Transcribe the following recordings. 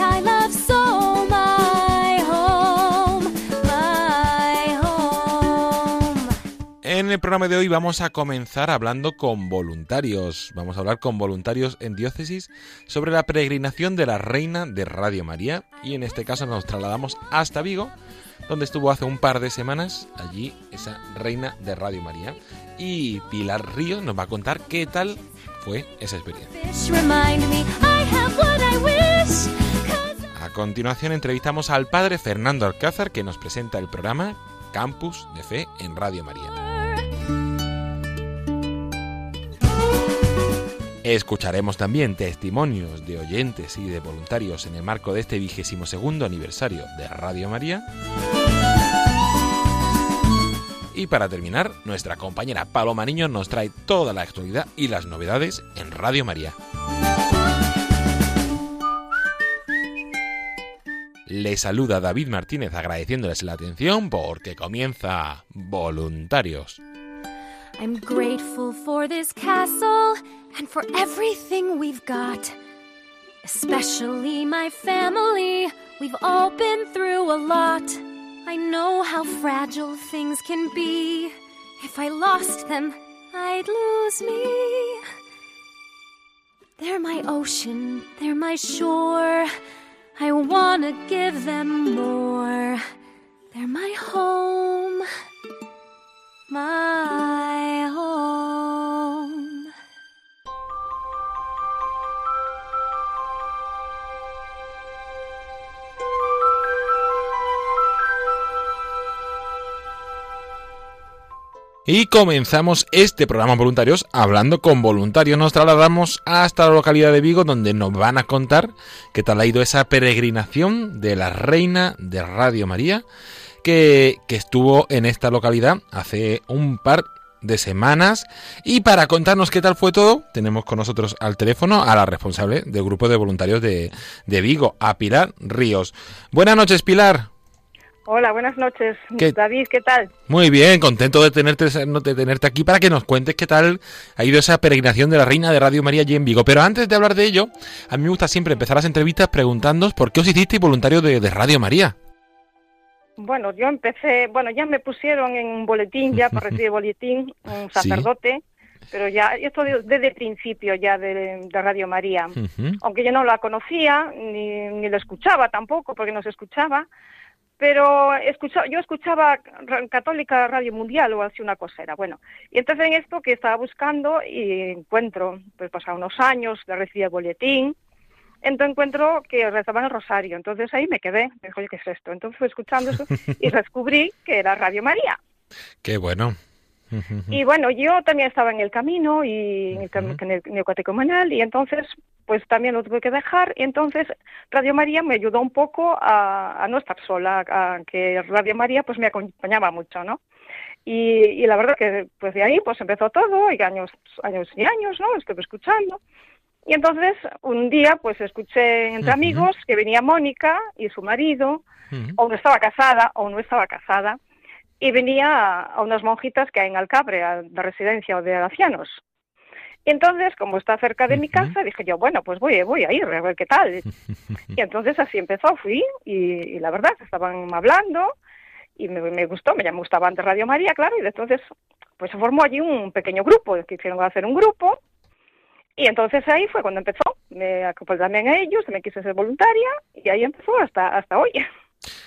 Place that I love so, my home, my home. En el programa de hoy vamos a comenzar hablando con voluntarios. Vamos a hablar con voluntarios en diócesis sobre la peregrinación de la Reina de Radio María y en este caso nos trasladamos hasta Vigo, donde estuvo hace un par de semanas allí esa Reina de Radio María. Y Pilar Río nos va a contar qué tal fue esa experiencia. A continuación entrevistamos al padre Fernando Alcázar que nos presenta el programa Campus de Fe en Radio María. Escucharemos también testimonios de oyentes y de voluntarios en el marco de este vigésimo segundo aniversario de Radio María. Y para terminar, nuestra compañera Paloma Niño nos trae toda la actualidad y las novedades en Radio María. Le saluda David Martínez agradeciéndoles la atención porque comienza Voluntarios. I'm grateful for this castle and for everything we've got. Especially my family. We've all been through a lot. I know how fragile things can be. If I lost them, I'd lose me. They're my ocean, they're my shore. I wanna give them more. They're my home my home. Y comenzamos este programa voluntarios hablando con voluntarios. Nos trasladamos hasta la localidad de Vigo donde nos van a contar qué tal ha ido esa peregrinación de la Reina de Radio María que, estuvo en esta localidad hace un par de semanas. Y para contarnos qué tal fue todo, tenemos con nosotros al teléfono a la responsable del grupo de voluntarios de, de Vigo, a Pilar Ríos. Buenas noches, Pilar. Hola, buenas noches. ¿Qué- David, ¿qué tal? Muy bien, contento de tenerte, de tenerte aquí para que nos cuentes qué tal ha ido esa peregrinación de la Reina de Radio María allí en Vigo. Pero antes de hablar de ello, a mí me gusta siempre empezar las entrevistas preguntándoos por qué os hicisteis voluntario de, de Radio María. Bueno, yo empecé, bueno, ya me pusieron en un boletín, ya para recibir boletín, un Sí. sacerdote, pero ya, esto de- desde el principio ya de, de Radio María. Aunque yo no la conocía, ni, ni lo escuchaba tampoco, porque no se escuchaba, pero escucha, yo escuchaba Católica Radio Mundial o así una cosa era. Bueno, y entonces en esto que estaba buscando y encuentro, pues pasaron unos años de recibir el boletín, entonces encuentro que rezaban el rosario, entonces ahí me quedé, me dijo, ¿qué es esto? Entonces fui escuchando eso y descubrí que era Radio María. Qué bueno. Y bueno, yo también estaba en el camino y en el, cam- en el neocatecumenal y entonces pues también lo tuve que dejar y entonces Radio María me ayudó un poco a, a no estar sola, a que Radio María pues me acompañaba mucho, ¿no? Y, la verdad que pues de ahí pues empezó todo y años, años y años, ¿no? Estuve escuchando. Y entonces un día pues escuché entre amigos que venía Mónica y su marido, o no estaba casada o no estaba casada, y venía a, unas monjitas que hay en Alcabre, de residencia o de ancianos. Y entonces, como está cerca de mi casa, dije yo, bueno, pues voy, voy a ir a ver qué tal. Y entonces así empezó, fui y, la verdad, estaban hablando y me, gustó, me, gustaba antes Radio María, claro, y entonces pues se formó allí un pequeño grupo, que hicieron hacer un grupo y entonces ahí fue cuando empezó, me acompañé también a ellos, me quise ser voluntaria y ahí empezó hasta, hasta hoy.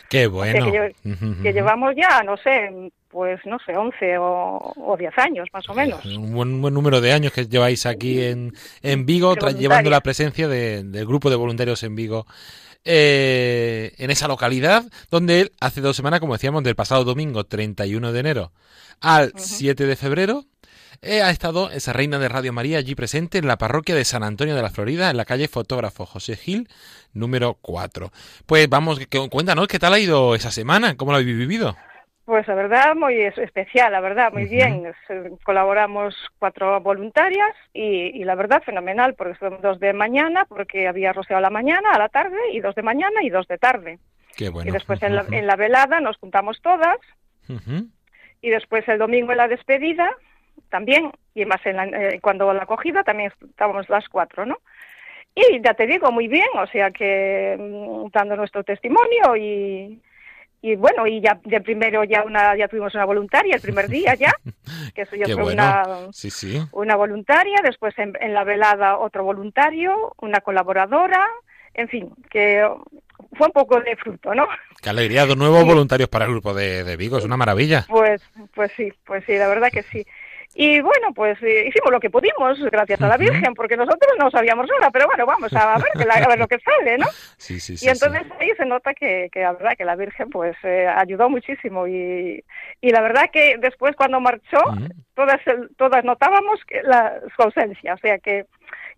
Qué bueno. que, llevamos ya, no sé, pues no sé, 11 o, 10 años más o menos. Un buen, buen, número de años que lleváis aquí en, en Vigo, llevando la presencia del grupo de voluntarios en Vigo. Eh, en esa localidad, donde hace dos semanas, como decíamos, del pasado domingo 31 de enero al 7 de febrero, ha estado esa reina de Radio María allí presente en la parroquia de San Antonio de la Florida, en la calle Fotógrafo José Gil, número 4. Pues vamos, cuéntanos qué tal ha ido esa semana, cómo lo habéis vivido. Pues la verdad, muy especial, la verdad, muy bien. Colaboramos cuatro voluntarias y, la verdad, fenomenal, porque son dos de mañana, porque había a la mañana, a la tarde, y dos de mañana y dos de tarde. Qué bueno. Y después en, la, velada nos juntamos todas, y después el domingo en la despedida también, y más en eh, cuando la acogida también estábamos las cuatro, ¿no? Y ya te digo, muy bien, o sea que mm, dando nuestro testimonio y, y bueno, y ya de primero ya una ya tuvimos una voluntaria el primer día ya, que eso ya fue una, una voluntaria, después en, la velada otro voluntario, una colaboradora, en fin, que fue un poco de fruto, ¿no? Qué alegría, dos nuevos voluntarios para el grupo de, de Vigo, es una maravilla. Pues, pues sí, pues sí, la verdad que sí. Y bueno, pues eh, hicimos lo que pudimos, gracias a la Virgen, porque nosotros no sabíamos nada, pero bueno, vamos a ver, a ver lo que sale, ¿no? Sí, sí, sí. Y entonces ahí se nota que, que la verdad que la Virgen pues eh, ayudó muchísimo y, y la verdad que después cuando marchó, todas, todas notábamos que la, su ausencia, o sea que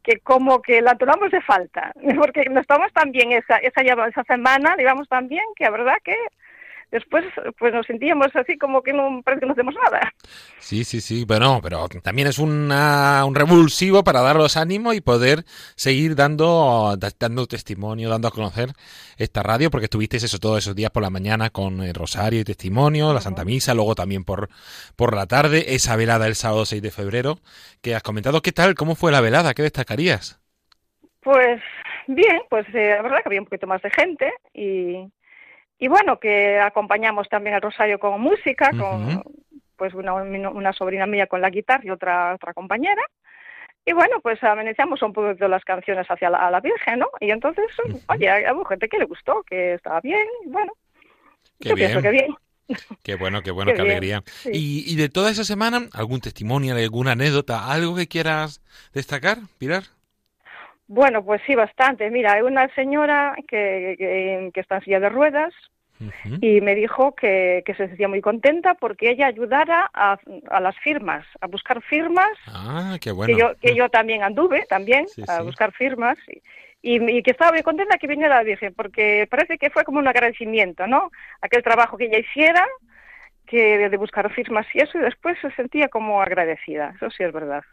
que como que la tomamos de falta, porque nos tomamos también esa, esa, esa semana, digamos también, que la verdad que después pues nos sentíamos así como que no parece que no hacemos nada. Sí, sí, sí, bueno, pero también es una, un revulsivo para daros ánimo y poder seguir dando, dando testimonio, dando a conocer esta radio, porque estuvisteis eso todos esos días por la mañana con el rosario y testimonio, la Santa Misa, luego también por, por la tarde, esa velada el sábado 6 de febrero, que has comentado, ¿qué tal? ¿Cómo fue la velada? ¿Qué destacarías? Pues bien, pues eh, la verdad que había un poquito más de gente y, y bueno, que acompañamos también al Rosario con música, con pues una, una, sobrina mía con la guitarra y otra, otra compañera. Y bueno, pues amenizamos un poco de las canciones hacia la, a la Virgen, ¿no? Y entonces, oye, hubo gente que le gustó, que estaba bien, y bueno, qué yo bien. pienso que bien. Qué bueno, qué bueno, qué, alegría. Y, y de toda esa semana, ¿algún testimonio, alguna anécdota, algo que quieras destacar, Pilar? Bueno, pues sí, bastante. Mira, hay una señora que, que, está en silla de ruedas y me dijo que, que, se sentía muy contenta porque ella ayudara a, a las firmas, a buscar firmas. Ah, qué bueno. Que yo, que yo también anduve, también, a buscar firmas. Y, y, que estaba muy contenta que viniera la Virgen, porque parece que fue como un agradecimiento, ¿no? Aquel trabajo que ella hiciera, que de buscar firmas y eso, y después se sentía como agradecida. Eso sí es verdad.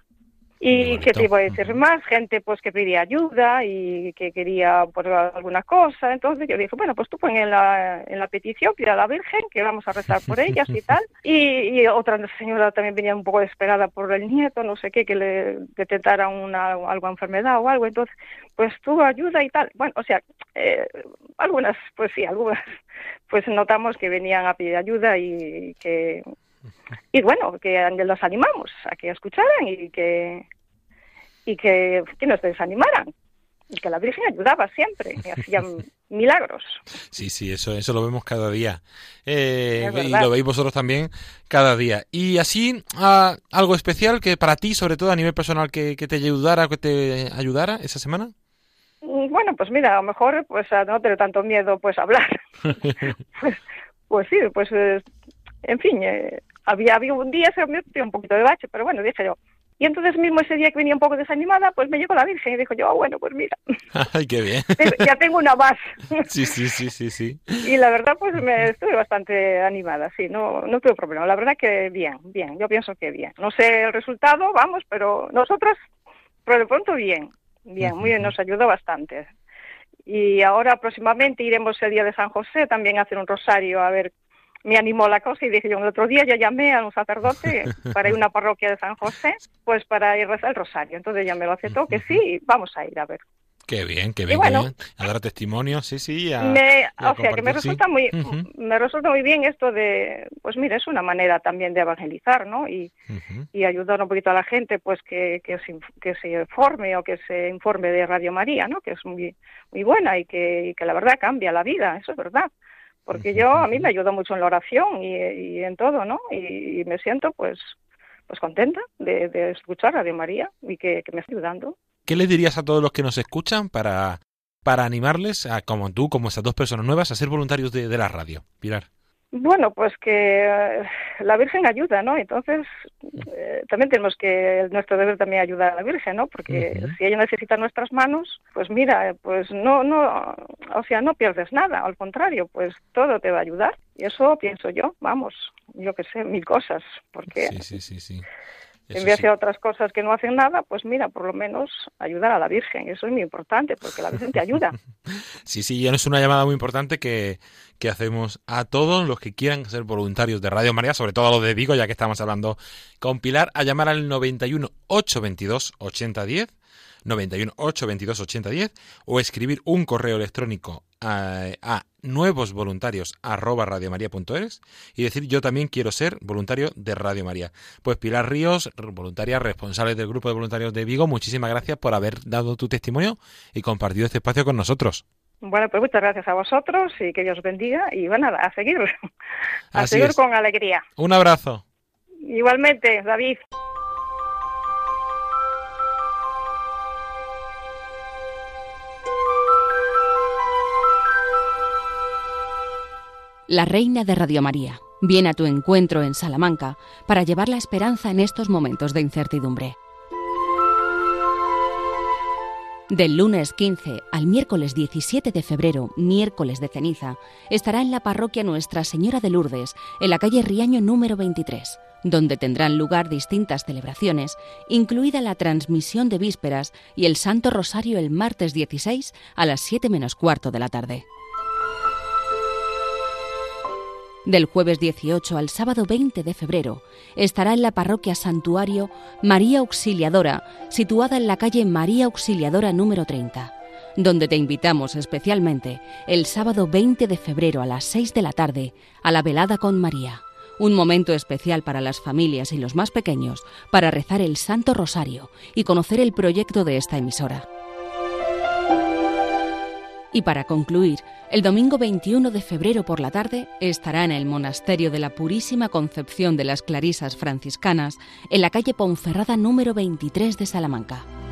Y que te iba a decir más, gente pues que pedía ayuda y que quería por alguna cosa. Entonces yo dije, bueno, pues tú pon en la, en la petición, pida a la Virgen, que vamos a rezar por ellas y tal. Y, otra señora también venía un poco desesperada por el nieto, no sé qué, que le detectara una, alguna enfermedad o algo. Entonces, pues tuvo ayuda y tal. Bueno, o sea, eh, algunas, pues sí, algunas, pues notamos que venían a pedir ayuda y que y bueno, que los animamos a que escucharan y que, y que, que nos desanimaran. Y que la Virgen ayudaba siempre, y hacían milagros. Sí, sí, eso, eso lo vemos cada día. Eh, y lo veis vosotros también cada día. Y así, ah, algo especial que para ti, sobre todo a nivel personal, que, que te ayudara, que te ayudara esa semana. Mm, bueno, pues mira, a lo mejor pues no tener tanto miedo pues hablar. pues, pues sí, pues en fin, eh, había, había un día se me dio un poquito de bache, pero bueno, dije yo, Y entonces mismo ese día que venía un poco desanimada, pues me llegó la Virgen y dijo yo, ah, bueno, pues mira. Ay, qué bien. ya tengo una más. sí, sí, sí, sí, sí. Y la verdad, pues me estuve bastante animada, sí, no, no tuve problema. La verdad que bien, bien, yo pienso que bien. No sé el resultado, vamos, pero nosotras, por de pronto, bien, bien, muy bien, nos ayudó bastante. Y ahora próximamente iremos el día de San José también a hacer un rosario a ver me animó la cosa y dije yo, el otro día ya llamé a un sacerdote para ir a una parroquia de San José, pues para ir a rezar el rosario. Entonces ya me lo aceptó que sí, vamos a ir a ver. Qué bien, qué bien, qué bien. A dar testimonio, sí, sí. o sea, que me resulta muy, me resulta muy bien esto de, pues mira, es una manera también de evangelizar, ¿no? Y, y ayudar un poquito a la gente, pues que, que, se, que se forme o que se informe de Radio María, ¿no? Que es muy, muy buena y que, y que la verdad cambia la vida, eso es verdad porque yo a mí me ayudó mucho en la oración y, en todo, ¿no? Y, me siento pues pues contenta de, escuchar a Radio María y que, me está ayudando. ¿Qué le dirías a todos los que nos escuchan para, para animarles, a, como tú, como esas dos personas nuevas, a ser voluntarios de, de la radio, Pilar? Bueno, pues que eh, la Virgen ayuda, ¿no? Entonces, eh, también tenemos que, nuestro deber también ayudar a la Virgen, ¿no? Porque si ella necesita nuestras manos, pues mira, pues no, no, o sea, no pierdes nada, al contrario, pues todo te va a ayudar. Y eso pienso yo, vamos, yo que sé, mil cosas, porque... Sí, sí, sí, sí en vez de otras cosas que no hacen nada, pues mira, por lo menos ayudar a la Virgen. Eso es muy importante porque la Virgen te ayuda. sí, sí, es una llamada muy importante que, que hacemos a todos los que quieran ser voluntarios de Radio María, sobre todo a los de Vigo, ya que estamos hablando con Pilar, a llamar al 91 822 8010 91 822 8010 o escribir un correo electrónico a, a nuevos voluntarios arroba radiomaria.es y decir yo también quiero ser voluntario de Radio María. Pues Pilar Ríos, voluntaria responsable del grupo de voluntarios de Vigo, muchísimas gracias por haber dado tu testimonio y compartido este espacio con nosotros. Bueno, pues muchas gracias a vosotros y que Dios bendiga y bueno, a seguir, a seguir con alegría. Un abrazo. Igualmente, David. La Reina de Radio María viene a tu encuentro en Salamanca para llevar la esperanza en estos momentos de incertidumbre. Del lunes 15 al miércoles 17 de febrero, miércoles de ceniza, estará en la parroquia Nuestra Señora de Lourdes, en la calle Riaño número 23, donde tendrán lugar distintas celebraciones, incluida la transmisión de vísperas y el Santo Rosario el martes 16 a las 7 menos cuarto de la tarde. Del jueves 18 al sábado 20 de febrero estará en la parroquia Santuario María Auxiliadora, situada en la calle María Auxiliadora número 30, donde te invitamos especialmente el sábado 20 de febrero a las 6 de la tarde a la velada con María, un momento especial para las familias y los más pequeños para rezar el Santo Rosario y conocer el proyecto de esta emisora. Y para concluir, el domingo 21 de febrero por la tarde estará en el Monasterio de la Purísima Concepción de las Clarisas Franciscanas, en la calle Ponferrada número 23 de Salamanca.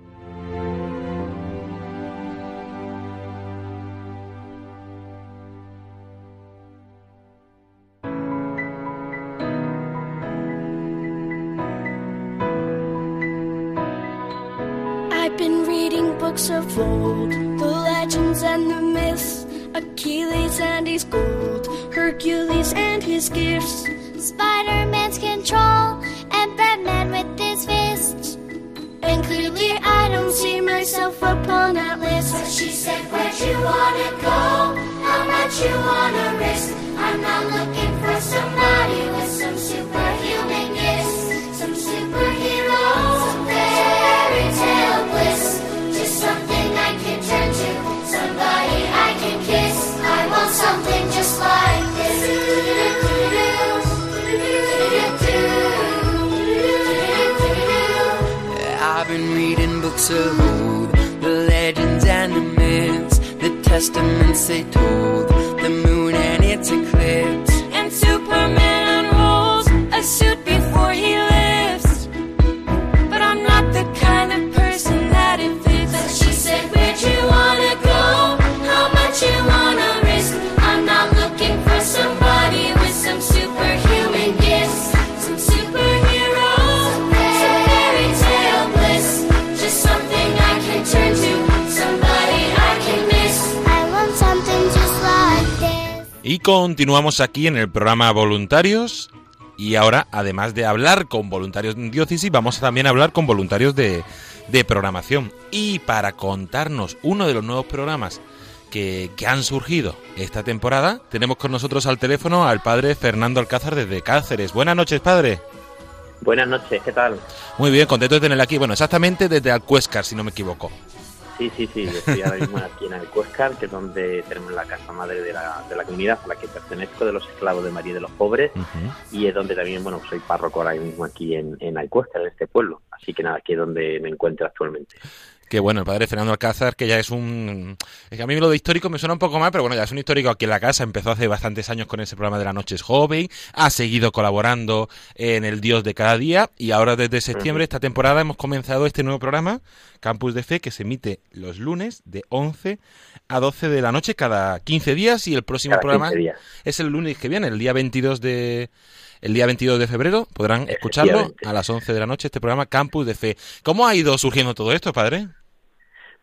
testament say to continuamos aquí en el programa Voluntarios. Y ahora, además de hablar con voluntarios de diócesis, vamos a también a hablar con voluntarios de, de programación. Y para contarnos uno de los nuevos programas que, que han surgido esta temporada, tenemos con nosotros al teléfono al padre Fernando Alcázar desde Cáceres. Buenas noches, padre. Buenas noches, ¿qué tal? Muy bien, contento de tenerle aquí. Bueno, exactamente desde Alcuéscar, si no me equivoco. Sí, sí, sí, yo estoy ahora mismo aquí en Alcuéscar, que es donde tenemos la casa madre de la, de la comunidad a la que pertenezco, de los esclavos de María de los Pobres, y es donde también, bueno, soy párroco ahora mismo aquí en, en Alcuéscar, en este pueblo. Así que nada, aquí es donde me encuentro actualmente. Que bueno, el padre Fernando Alcázar, que ya es un... Es que a mí lo de histórico me suena un poco mal, pero bueno, ya es un histórico aquí en la casa. Empezó hace bastantes años con ese programa de la noche es joven, ha seguido colaborando en El Dios de cada día y ahora desde septiembre, esta temporada, hemos comenzado este nuevo programa, Campus de Fe, que se emite los lunes de 11 a 12 de la noche cada 15 días y el próximo Cada programa 15 días. es el lunes que viene, el día 22 de... El día 22 de febrero podrán escucharlo a las 11 de la noche, este programa Campus de Fe. ¿Cómo ha ido surgiendo todo esto, padre?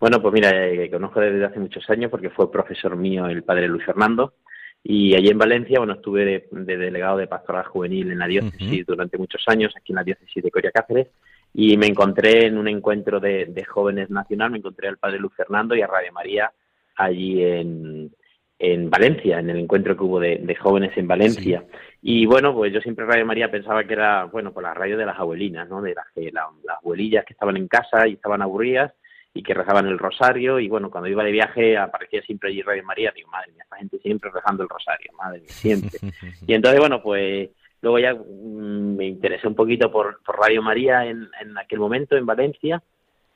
Bueno, pues mira, eh, conozco desde hace muchos años porque fue profesor mío el padre Luis Fernando. Y allí en Valencia, bueno, estuve de, de delegado de pastoral juvenil en la diócesis durante muchos años, aquí en la diócesis de Coria Cáceres. Y me encontré en un encuentro de, de jóvenes nacional, me encontré al padre Luis Fernando y a Radio María allí en, en Valencia, en el encuentro que hubo de, de jóvenes en Valencia. Y bueno, pues yo siempre Radio María pensaba que era, bueno, pues la radio de las abuelinas, ¿no? De las, que, la- las abuelillas que estaban en casa y estaban aburridas y que rezaban el rosario y bueno, cuando iba de viaje aparecía siempre allí Radio María, digo, madre mía, esta gente siempre rezando el rosario, madre mía, siempre. y entonces, bueno, pues luego ya mm, me interesé un poquito por, por Radio María en, en aquel momento en Valencia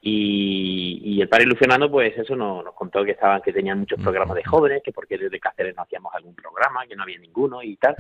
y, y el padre Luciano pues eso nos, nos contó que estaban que tenían muchos programas de jóvenes que porque desde Cáceres no hacíamos algún programa que no había ninguno y tal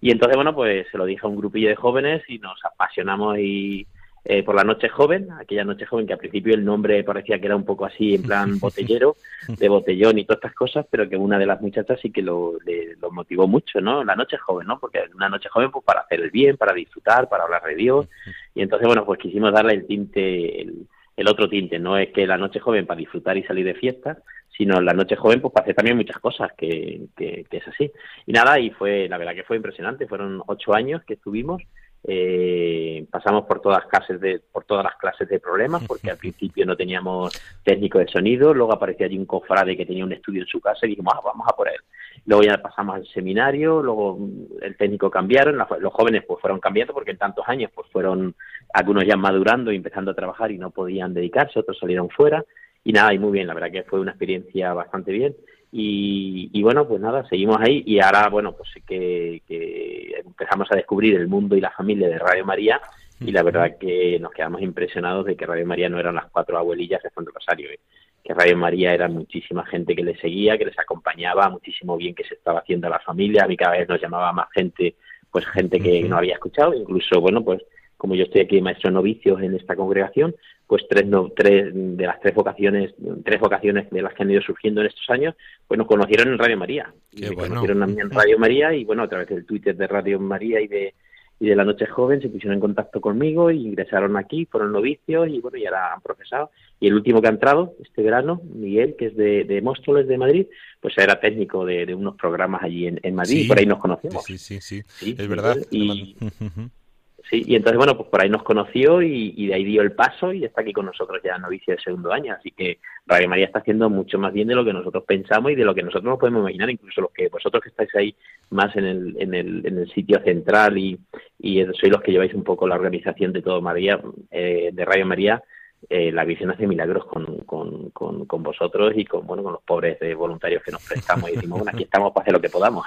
y entonces bueno pues se lo dije a un grupillo de jóvenes y nos apasionamos y eh, por la noche joven aquella noche joven que al principio el nombre parecía que era un poco así en plan botellero de botellón y todas estas cosas pero que una de las muchachas sí que lo, le- lo motivó mucho no la noche joven no porque una noche joven pues para hacer el bien para disfrutar para hablar de Dios y entonces bueno pues quisimos darle el tinte el, el otro tinte. No es que la noche joven para disfrutar y salir de fiesta, sino la noche joven pues para hacer también muchas cosas, que, que, que es así. Y nada, y fue, la verdad que fue impresionante. Fueron ocho años que estuvimos. Eh, pasamos por todas clases de por todas las clases de problemas porque al principio no teníamos técnico de sonido luego aparecía allí un cofrade que tenía un estudio en su casa y dijimos ah, vamos a por él luego ya pasamos al seminario luego el técnico cambiaron los jóvenes pues fueron cambiando porque en tantos años pues fueron algunos ya madurando y empezando a trabajar y no podían dedicarse otros salieron fuera. Y nada y muy bien la verdad que fue una experiencia bastante bien y, y bueno pues nada seguimos ahí. Y ahora bueno pues sí que, que empezamos a descubrir el mundo y la familia de Radio María. Y la verdad que nos quedamos impresionados de que Radio María no eran las cuatro abuelillas de Santo Rosario ¿eh? que Radio María era muchísima gente que les seguía, que les acompañaba, muchísimo bien que se estaba haciendo a la familia, a mí cada vez nos llamaba más gente, pues gente que no había escuchado, incluso, bueno, pues como yo estoy aquí maestro de novicios en esta congregación, pues tres, no, tres de las tres vocaciones, tres vocaciones de las que han ido surgiendo en estos años, pues nos conocieron en Radio María. Y me bueno. conocieron a mí en Radio María y bueno, a través del Twitter de Radio María y de y de la Noche Joven se pusieron en contacto conmigo y ingresaron aquí, fueron novicios y bueno, y ahora han profesado. Y el último que ha entrado este verano, Miguel, que es de, de Móstoles de Madrid, pues era técnico de, de unos programas allí en, en Madrid Sí. y por ahí nos conocemos. Sí, sí, sí, Sí, es verdad. y- Sí, y entonces, bueno, pues por ahí nos conoció y, de ahí dio el paso y está aquí con nosotros ya novicio de segundo año. Así que Radio María está haciendo mucho más bien de lo que nosotros pensamos y de lo que nosotros nos podemos imaginar, incluso los que vosotros que estáis ahí más en el, en el, en el sitio central y, y sois los que lleváis un poco la organización de todo María, eh, de Radio María. Eh, la visión hace milagros con, con, con, vosotros y con bueno con los pobres de voluntarios que nos prestamos y decimos bueno aquí estamos para hacer lo que podamos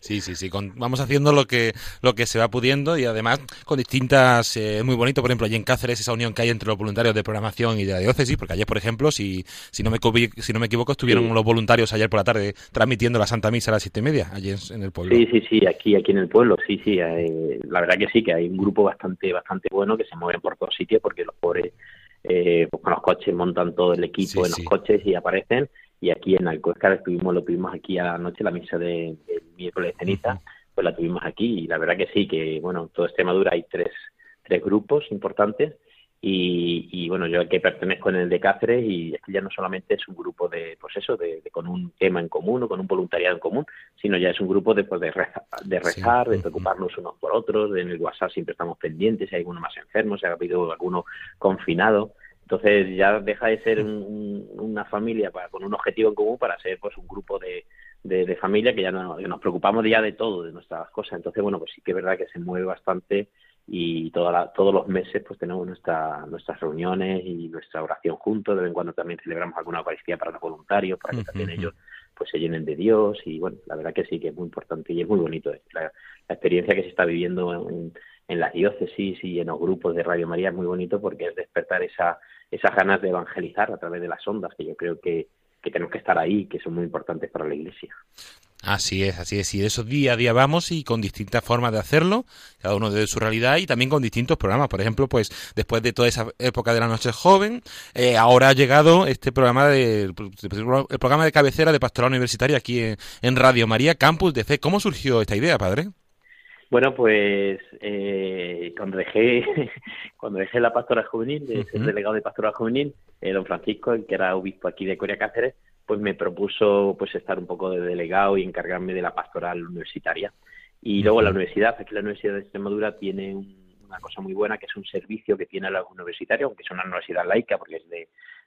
sí sí sí vamos haciendo lo que lo que se va pudiendo y además con distintas eh, muy bonito por ejemplo allí en Cáceres esa unión que hay entre los voluntarios de programación y de la diócesis porque ayer por ejemplo si si no me si no me equivoco estuvieron los voluntarios ayer por la tarde transmitiendo la Santa Misa a las siete y media allí en, el pueblo. Sí sí sí aquí aquí en el pueblo sí sí la verdad que sí que hay un grupo bastante bastante bueno que se mueven por todos sitios porque los pobres eh, pues con los coches montan todo el equipo en los coches y aparecen. Y aquí en Alcoescar estuvimos, lo tuvimos aquí a la noche, la misa de, miércoles de ceniza, pues la tuvimos aquí. Y la verdad que sí, que bueno, todo Extremadura hay tres, tres grupos importantes. Y, bueno, yo que pertenezco en el de Cáceres y es que ya no solamente es un grupo de, pues eso, de, con un tema en común o con un voluntariado en común, sino ya es un grupo de, pues de, rezar, de, rezar, de preocuparnos unos por otros, en el WhatsApp siempre estamos pendientes, si hay alguno más enfermo, si ha habido alguno confinado. Entonces ya deja de ser una familia para, con un objetivo en común para ser pues un grupo de, de, familia que ya no, nos preocupamos ya de todo, de nuestras cosas. Entonces, bueno, pues sí que es verdad que se mueve bastante y toda todos los meses pues tenemos nuestra, nuestras reuniones y nuestra oración juntos, de vez en cuando también celebramos alguna Eucaristía para los voluntarios, para que también ellos pues se llenen de Dios. Y bueno, la verdad que sí que es muy importante y es muy bonito la, experiencia que se está viviendo en, en las diócesis y en los grupos de Radio María es muy bonito porque es despertar esa, esas ganas de evangelizar a través de las ondas que yo creo que, que tenemos que estar ahí, que son muy importantes para la Iglesia. Así es, así es. Y eso día a día vamos y con distintas formas de hacerlo, cada uno de su realidad y también con distintos programas. Por ejemplo, pues después de toda esa época de la noche joven, eh, ahora ha llegado este programa de, el programa de cabecera de pastoral universitaria aquí en, Radio María, Campus de Fe. ¿Cómo surgió esta idea, padre? Bueno, pues eh, cuando dejé cuando dejé la pastora juvenil, de ser delegado de pastoral juvenil, eh, don Francisco, el que era obispo aquí de Corea Cáceres, pues me propuso pues estar un poco de delegado y encargarme de la pastoral universitaria. Y luego la universidad, aquí la Universidad de Extremadura tiene una cosa muy buena que es un servicio que tiene la universitaria, aunque es una universidad laica porque es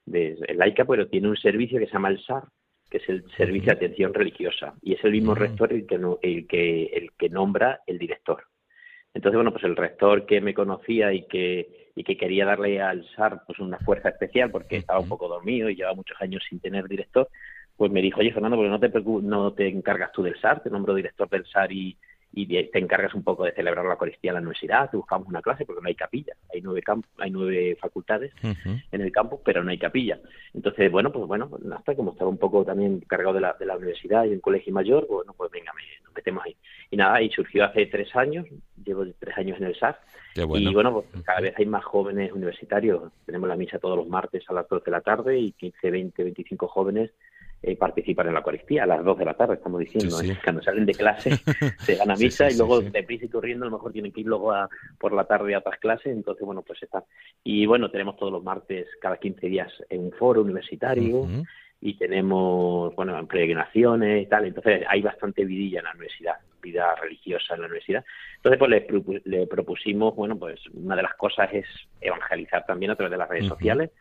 de, laica, pero tiene un servicio que se llama el SAR, que es el Servicio de Atención Religiosa, y es el mismo rector el que, el, que, el que nombra el director. Entonces, bueno, pues el rector que me conocía y que, y que quería darle al SAR pues una fuerza especial porque estaba un poco dormido y llevaba muchos años sin tener director, pues me dijo, oye Fernando, porque no te, no te encargas tú del SAR, te nombro director del SAR y, y te encargas un poco de celebrar la Eucaristía en la universidad, te buscamos una clase porque no hay capilla, hay nueve hay nueve facultades en el campus, pero no hay capilla. Entonces, bueno, pues bueno, hasta como estaba un poco también cargado de la, de la universidad y en colegio mayor, bueno, pues venga, nos metemos ahí. Y nada, y surgió hace tres años, llevo tres años en el SAR, y bueno, pues cada vez hay más jóvenes universitarios, tenemos la misa todos los martes a las 12 de la tarde y 15, 20, 25 jóvenes eh, participar en la Eucaristía a las 2 de la tarde, estamos diciendo. ¿eh? Cuando salen de clase se van a misa y luego deprisa y corriendo a lo mejor tienen que ir luego a, por la tarde a otras clases, entonces bueno, pues está. Y bueno, tenemos todos los martes, cada 15 días, en un foro universitario. Y tenemos, bueno, en peregrinaciones y tal. Entonces hay bastante vidilla en la universidad, vida religiosa en la universidad. Entonces, pues le, propusimos, bueno, pues una de las cosas es evangelizar también a través de las redes sociales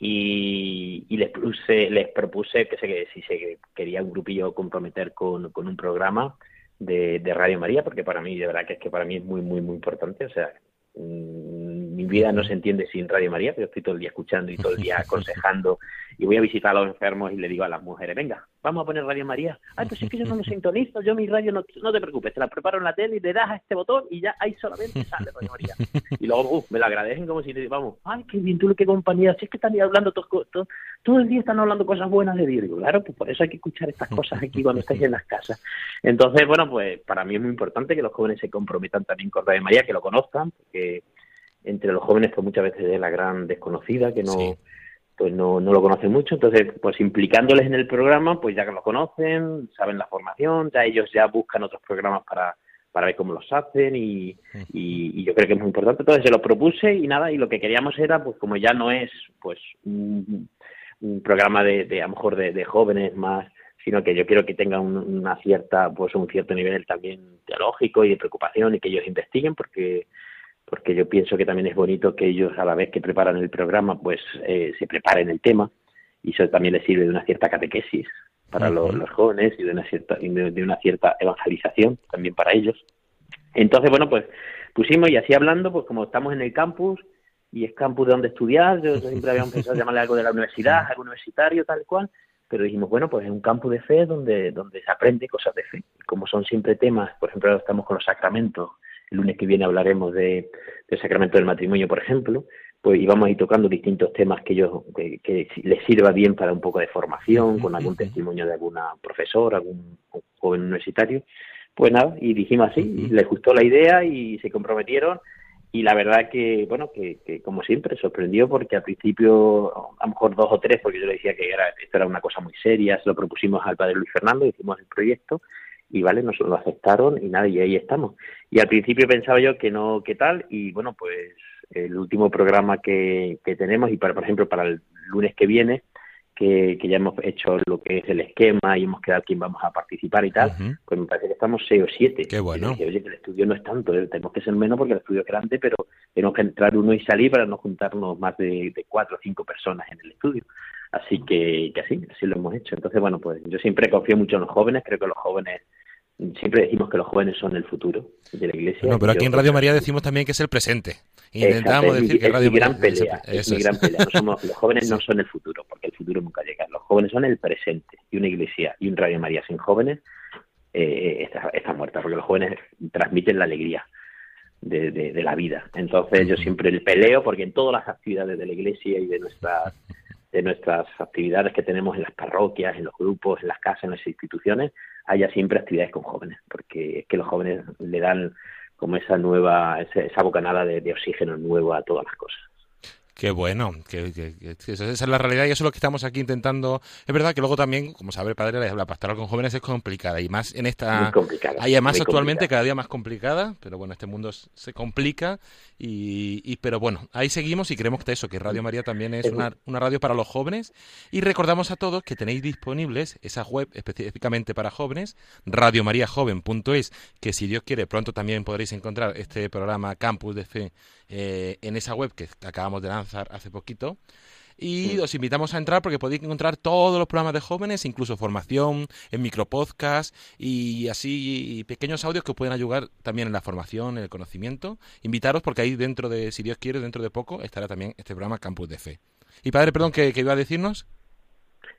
y, les, puse, les propuse que, se, si se quería un grupillo comprometer con, con un programa de, de, Radio María, porque para mí, de verdad que es que para mí es muy, muy, muy importante. O sea, vida no se entiende sin Radio María, pero estoy todo el día escuchando y todo el día aconsejando y voy a visitar a los enfermos y le digo a las mujeres, venga, vamos a poner Radio María. Ay, pues es que yo no lo sintonizo, yo mi radio no, no te preocupes, te la preparo en la tele y le das a este botón y ya ahí solamente sale Radio María. Y luego uh, me la agradecen como si le vamos, ay, qué bien, tú qué compañía, si es que están hablando todo, todo, todo, el día están hablando cosas buenas de Dios. Claro, pues por eso hay que escuchar estas cosas aquí cuando estáis en las casas. Entonces, bueno, pues para mí es muy importante que los jóvenes se comprometan también con Radio María, que lo conozcan, porque entre los jóvenes pues muchas veces es la gran desconocida que no pues no, no lo conocen mucho. Entonces pues implicándoles en el programa pues ya que lo conocen saben la formación ya ellos ya buscan otros programas para para ver cómo los hacen y, y, yo creo que es muy importante. Entonces se lo propuse y nada y lo que queríamos era pues como ya no es pues un, programa de, de, a lo mejor de, de jóvenes más sino que yo quiero que tengan una cierta pues un cierto nivel también teológico y de preocupación y que ellos investiguen porque porque yo pienso que también es bonito que ellos a la vez que preparan el programa pues eh, se preparen el tema. Y eso también les sirve de una cierta catequesis para los, jóvenes y de una cierta de, una cierta evangelización también para ellos. Entonces bueno pues pusimos y así hablando pues como estamos en el campus y es campus de donde estudiar, yo siempre habíamos pensado llamarle algo de la universidad, algo universitario, tal cual, pero dijimos, bueno, pues es un campus de fe donde, donde se aprende cosas de fe. Como son siempre temas, por ejemplo, ahora estamos con los sacramentos, el lunes que viene hablaremos de, del sacramento del matrimonio, por ejemplo, pues íbamos a ir tocando distintos temas que yo que, que les sirva bien para un poco de formación, con algún testimonio de alguna profesora, algún joven universitario. Pues nada, y dijimos así, y les gustó la idea y se comprometieron. Y la verdad que, bueno, que, que, como siempre sorprendió porque al principio, a lo mejor dos o tres, porque yo le decía que era, esto era una cosa muy seria, se lo propusimos al padre Luis Fernando, hicimos el proyecto y vale, nos lo aceptaron y nada, y ahí estamos. Y al principio pensaba yo que no, que tal, y bueno, pues el último programa que, que tenemos y para, por ejemplo, para el lunes que viene, que, que, ya hemos hecho lo que es el esquema y hemos quedado quién vamos a participar y tal, uh -huh. pues me parece que estamos seis o siete. Qué bueno. Dije, Oye, que el estudio no es tanto, ¿eh? tenemos que ser menos porque el estudio es grande, pero tenemos que entrar uno y salir para no juntarnos más de, de cuatro o cinco personas en el estudio. Así que, que así, así lo hemos hecho. Entonces, bueno, pues yo siempre confío mucho en los jóvenes, creo que los jóvenes siempre decimos que los jóvenes son el futuro de la iglesia. No, pero aquí en Radio María decimos también que es el presente. Intentamos Exacto, decir que Radio mi gran María pelea, es, es mi gran pelea. No somos, los jóvenes no son el futuro, porque el futuro nunca llega. Los jóvenes son el presente. Y una iglesia y un Radio María sin jóvenes eh, está, está muerta, porque los jóvenes transmiten la alegría. De, de, de, la vida. Entonces yo siempre el peleo porque en todas las actividades de la iglesia y de nuestras de nuestras actividades que tenemos en las parroquias, en los grupos, en las casas, en las instituciones, haya siempre actividades con jóvenes, porque es que los jóvenes le dan como esa nueva, esa, esa bocanada de, de oxígeno nuevo a todas las cosas. Qué bueno, que, que, que, esa es la realidad y eso es lo que estamos aquí intentando. Es verdad que luego también, como sabe el padre, la pastoral con jóvenes es complicada y más en esta... Hay además actualmente complicada. cada día más complicada, pero bueno, este mundo se complica y, y, pero bueno, ahí seguimos y creemos que eso, que Radio María también es una, una radio para los jóvenes y recordamos a todos que tenéis disponibles esa web específicamente para jóvenes, radiomariajoven.es, que si Dios quiere pronto también podréis encontrar este programa Campus de Fe eh, en esa web que acabamos de lanzar hace poquito. Y sí. os invitamos a entrar porque podéis encontrar todos los programas de jóvenes, incluso formación, en micropodcast y así y pequeños audios que os pueden ayudar también en la formación, en el conocimiento. Invitaros porque ahí dentro de, si Dios quiere, dentro de poco estará también este programa Campus de Fe. Y padre, perdón, ¿qué, qué iba a decirnos?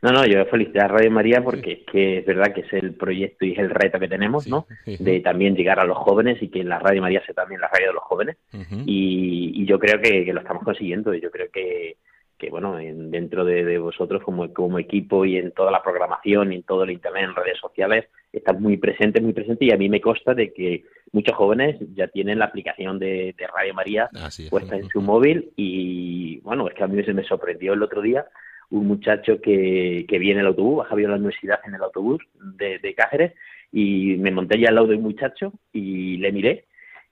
No, no, yo felicitar a Radio María porque es que es verdad que es el proyecto y es el reto que tenemos, ¿no? De también llegar a los jóvenes y que la Radio María sea también la radio de los jóvenes. Y, y yo creo que, que lo estamos consiguiendo. y Yo creo que, que bueno, en- dentro de, de vosotros como, como equipo y en toda la programación y en todo el internet, en redes sociales, está muy presente, muy presente. Y a mí me consta de que muchos jóvenes ya tienen la aplicación de, de Radio María puesta en su móvil y bueno, es que a mí se me sorprendió el otro día un muchacho que, que viene en el autobús, baja bien a la universidad en el autobús de, de Cáceres y me monté ya al lado de un muchacho y le miré,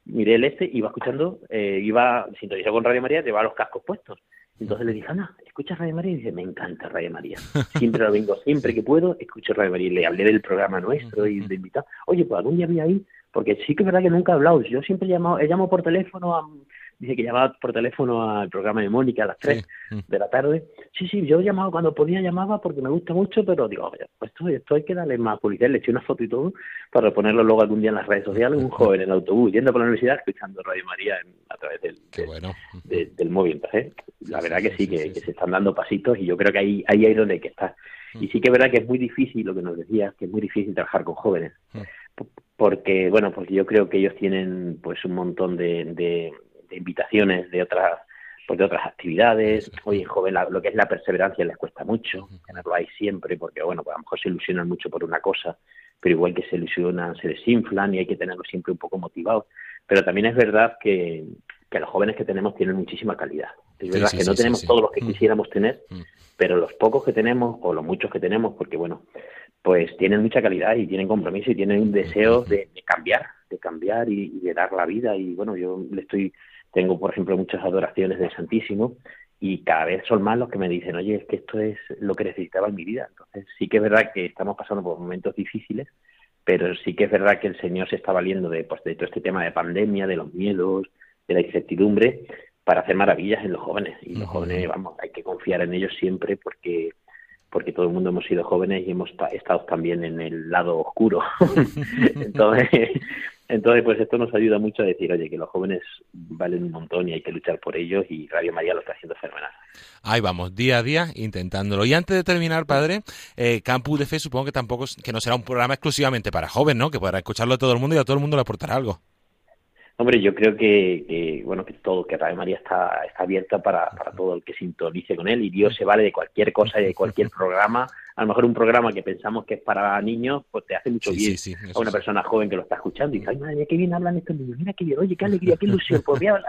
miré el este, iba escuchando, eh, iba sintonizado con Radio María, llevaba los cascos puestos. Entonces le dije, Ana, ¿escuchas Radio María? Y dice, me encanta Radio María. Siempre lo vengo, siempre que puedo, escucho Radio María. Y le hablé del programa nuestro y de invitar. Oye, pues algún día voy ahí, porque sí que es verdad que nunca he hablado. Yo siempre he llamado, he llamado por teléfono a, dice que llamaba por teléfono al programa de Mónica a las 3 Sí. de la tarde. Sí, sí, yo llamaba cuando podía, llamaba porque me gusta mucho, pero digo, pues esto, esto hay que darle más publicidad. Le eché una foto y todo para ponerlo luego algún día en las redes sociales. Un joven en el autobús yendo por la universidad escuchando Radio María en- a través del, Qué del- bueno. de- del móvil. Entonces, la verdad que sí, que, se están dando pasitos y yo creo que ahí, ahí hay donde hay que estar. Mm. Y sí que es verdad que es muy difícil, lo que nos decías, que es muy difícil trabajar con jóvenes. Mm. Porque, bueno, porque yo creo que ellos tienen pues un montón de, de, de invitaciones de otras pues de otras actividades. Oye, joven, la- lo que es la perseverancia les cuesta mucho, tenerlo ahí siempre, porque, bueno, pues a lo mejor se ilusionan mucho por una cosa, pero igual que se ilusionan, se desinflan y hay que tenerlos siempre un poco motivados. Pero también es verdad que, que los jóvenes que tenemos tienen muchísima calidad. Es verdad sí, que no sí, tenemos todos los que Mm. quisiéramos tener, Mm. pero los pocos que tenemos, o los muchos que tenemos, porque bueno, pues tienen mucha calidad y tienen compromiso y tienen un deseo de, de cambiar, de cambiar y, y de dar la vida. Y bueno, yo le estoy, tengo por ejemplo muchas adoraciones del Santísimo y cada vez son más los que me dicen, oye, es que esto es lo que necesitaba en mi vida. Entonces sí que es verdad que estamos pasando por momentos difíciles, pero sí que es verdad que el Señor se está valiendo de, pues, de todo este tema de pandemia, de los miedos, de la incertidumbre, para hacer maravillas en los jóvenes. Y los jóvenes, vamos, hay que confiar en ellos siempre porque porque todo el mundo hemos sido jóvenes y hemos ta- estado también en el lado oscuro. Entonces, Entonces, pues esto nos ayuda mucho a decir, oye, que los jóvenes valen un montón y hay que luchar por ellos y Radio María lo está haciendo fenomenal. Ahí vamos, día a día intentándolo. Y antes de terminar, padre, eh, Campus de Fe supongo que tampoco que no será un programa exclusivamente para jóvenes, ¿no? Que podrá escucharlo todo el mundo y a todo el mundo le aportará algo. Hombre, yo creo que, bueno que todo, que Radio María está, está abierta para, para todo el que sintonice con él y Dios se vale de cualquier cosa y de cualquier programa. A lo mejor un programa que pensamos que es para niños, pues te hace mucho bien a una persona joven que lo está escuchando y dice, ay madre, qué bien hablan estos niños, mira qué bien, oye, qué alegría, qué ilusión, pues voy a,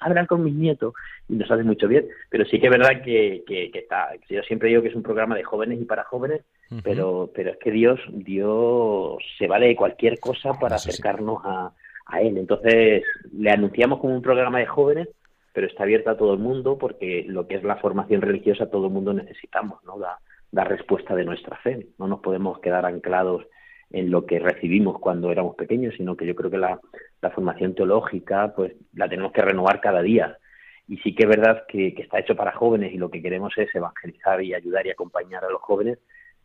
hablar con mis nietos y nos hace mucho bien. Pero sí que es verdad que, que, está, yo siempre digo que es un programa de jóvenes y para jóvenes, pero, pero es que Dios, Dios se vale de cualquier cosa para acercarnos a a él. Entonces, le anunciamos como un programa de jóvenes, pero está abierto a todo el mundo porque lo que es la formación religiosa todo el mundo necesitamos, ¿no? Da, dar respuesta de nuestra fe. No nos podemos quedar anclados en lo que recibimos cuando éramos pequeños, sino que yo creo que la, la formación teológica, pues la tenemos que renovar cada día. Y sí que es verdad que, que está hecho para jóvenes y lo que queremos es evangelizar y ayudar y acompañar a los jóvenes,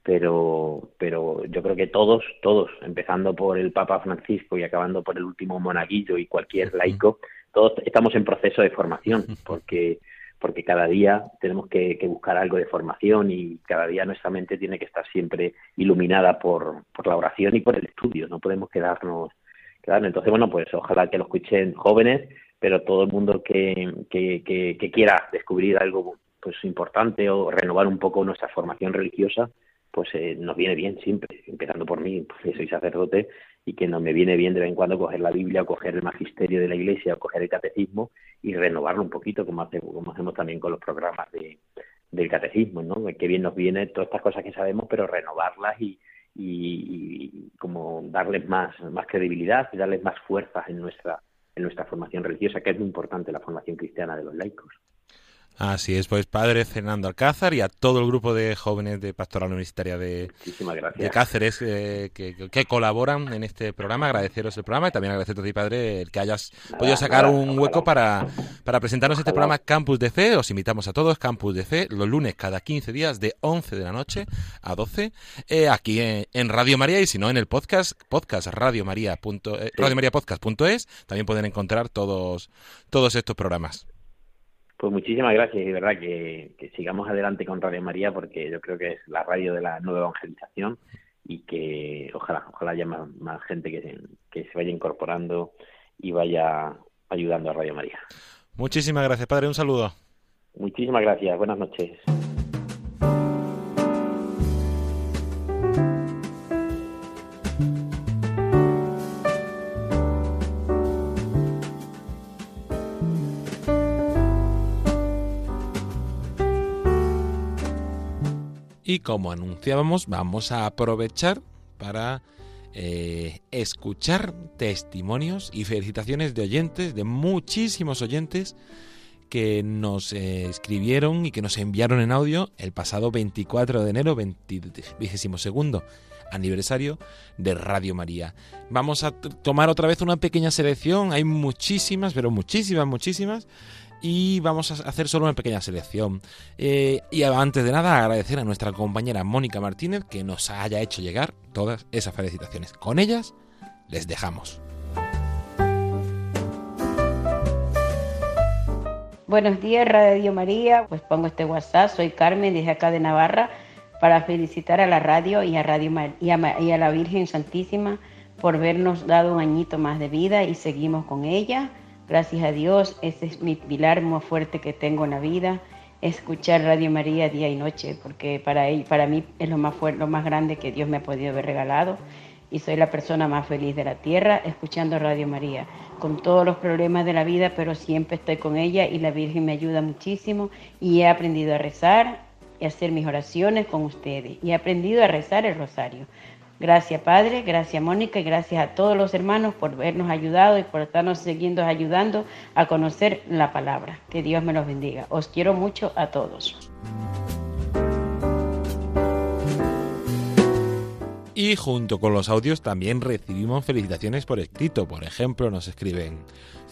pero, pero yo creo que todos, todos, empezando por el Papa Francisco y acabando por el último monaguillo y cualquier laico, todos estamos en proceso de formación, porque, porque cada día tenemos que, buscar algo de formación y cada día nuestra mente tiene que estar siempre iluminada por, por la oración y por el estudio, no podemos quedarnos, quedarnos. Entonces, bueno, pues ojalá que lo escuchen jóvenes, pero todo el mundo que, que, que quiera descubrir algo pues importante o renovar un poco nuestra formación religiosa, pues eh, nos viene bien siempre, empezando por mí, pues, que soy sacerdote, y que no me viene bien de vez en cuando coger la Biblia, o coger el magisterio de la Iglesia, o coger el catecismo y renovarlo un poquito, como, hacemos, como hacemos también con los programas de, del catecismo, ¿no? Que bien nos viene todas estas cosas que sabemos, pero renovarlas y, y, como darles más, más credibilidad y darles más fuerzas en nuestra, en nuestra formación religiosa, que es muy importante la formación cristiana de los laicos. Así es, pues padre Fernando Alcázar y a todo el grupo de jóvenes de Pastoral Universitaria de, de Cáceres eh, que, colaboran en este programa. Agradeceros el programa y también agradecerte a ti, padre, el que hayas podido sacar un hueco para, para presentarnos este programa Campus de Fe. Os invitamos a todos, Campus de Fe, los lunes cada 15 días de 11 de la noche a 12, eh, aquí en, Radio María y si no en el podcast, podcast radiomaria.es, eh, radiomariapodcast.es, también pueden encontrar todos, todos estos programas. Pues muchísimas gracias y de verdad que, sigamos adelante con Radio María porque yo creo que es la radio de la nueva evangelización y que ojalá, ojalá haya más, gente que, que se vaya incorporando y vaya ayudando a Radio María. Muchísimas gracias, padre. Un saludo. Muchísimas gracias. Buenas noches. Y como anunciábamos, vamos a aprovechar para eh, escuchar testimonios y felicitaciones de oyentes, de muchísimos oyentes que nos eh, escribieron y que nos enviaron en audio el pasado 24 de enero, 22 aniversario de Radio María. Vamos a tomar otra vez una pequeña selección, hay muchísimas, pero muchísimas, muchísimas, y vamos a hacer solo una pequeña selección. Eh, y antes de nada, agradecer a nuestra compañera Mónica Martínez que nos haya hecho llegar todas esas felicitaciones. Con ellas, les dejamos. Buenos días, Radio María. Pues pongo este WhatsApp. Soy Carmen, desde acá de Navarra, para felicitar a la radio y a, radio y a la Virgen Santísima por vernos dado un añito más de vida y seguimos con ella Gracias a Dios, ese es mi pilar más fuerte que tengo en la vida, escuchar Radio María día y noche, porque para, él, para mí es lo más, fuerte, lo más grande que Dios me ha podido haber regalado y soy la persona más feliz de la tierra escuchando Radio María, con todos los problemas de la vida, pero siempre estoy con ella y la Virgen me ayuda muchísimo y he aprendido a rezar y hacer mis oraciones con ustedes y he aprendido a rezar el rosario. Gracias Padre, gracias Mónica y gracias a todos los hermanos por habernos ayudado y por estarnos siguiendo ayudando a conocer la palabra. Que Dios me los bendiga. Os quiero mucho a todos. Y junto con los audios también recibimos felicitaciones por escrito. Por ejemplo, nos escriben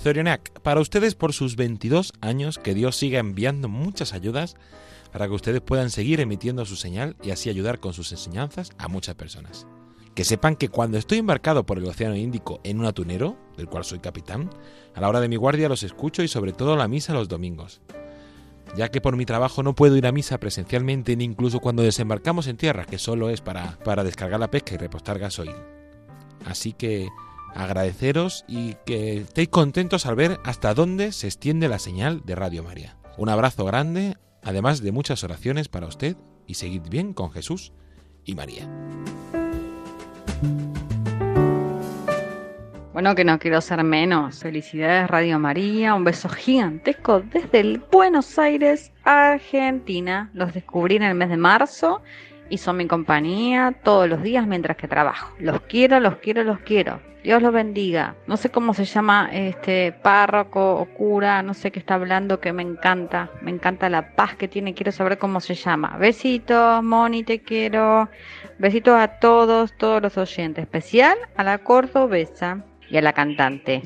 Zorionac, para ustedes por sus 22 años, que Dios siga enviando muchas ayudas para que ustedes puedan seguir emitiendo su señal y así ayudar con sus enseñanzas a muchas personas. Que sepan que cuando estoy embarcado por el Océano Índico en un atunero, del cual soy capitán, a la hora de mi guardia los escucho y sobre todo la misa los domingos. Ya que por mi trabajo no puedo ir a misa presencialmente ni incluso cuando desembarcamos en tierra, que solo es para, para descargar la pesca y repostar gasoil. Así que agradeceros y que estéis contentos al ver hasta dónde se extiende la señal de Radio María. Un abrazo grande, además de muchas oraciones para usted y seguid bien con Jesús y María. Bueno, que no quiero ser menos. Felicidades Radio María, un beso gigantesco desde Buenos Aires, Argentina. Los descubrí en el mes de marzo y son mi compañía todos los días mientras que trabajo. Los quiero, los quiero, los quiero. Dios los bendiga. No sé cómo se llama este párroco o cura, no sé qué está hablando, que me encanta. Me encanta la paz que tiene. Quiero saber cómo se llama. Besitos, Moni, te quiero. Besitos a todos, todos los oyentes. Especial a la cordobesa y a la cantante.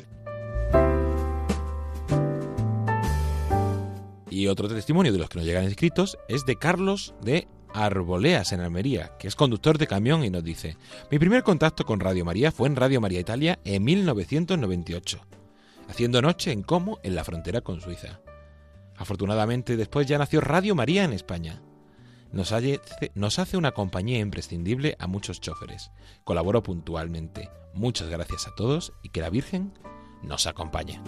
Y otro testimonio de los que nos llegan escritos es de Carlos de Arboleas en Almería, que es conductor de camión y nos dice, mi primer contacto con Radio María fue en Radio María Italia en 1998, haciendo noche en Como, en la frontera con Suiza. Afortunadamente después ya nació Radio María en España. Nos nos hace una compañía imprescindible a muchos choferes. Colaboro puntualmente. Muchas gracias a todos y que la Virgen nos acompañe.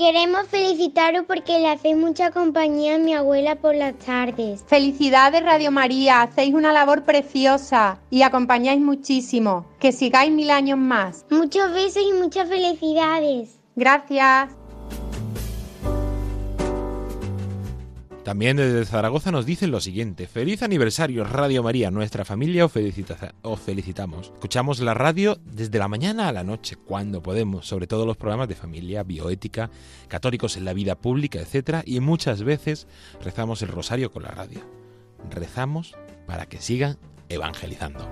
Queremos felicitaros porque le hacéis mucha compañía a mi abuela por las tardes. Felicidades Radio María, hacéis una labor preciosa y acompañáis muchísimo. Que sigáis mil años más. Muchos besos y muchas felicidades. Gracias. También desde Zaragoza nos dicen lo siguiente. Feliz aniversario Radio María, nuestra familia os, os, felicitamos. Escuchamos la radio desde la mañana a la noche, cuando podemos, sobre todo los programas de familia, bioética, católicos en la vida pública, etc. Y muchas veces rezamos el rosario con la radio. Rezamos para que sigan evangelizando.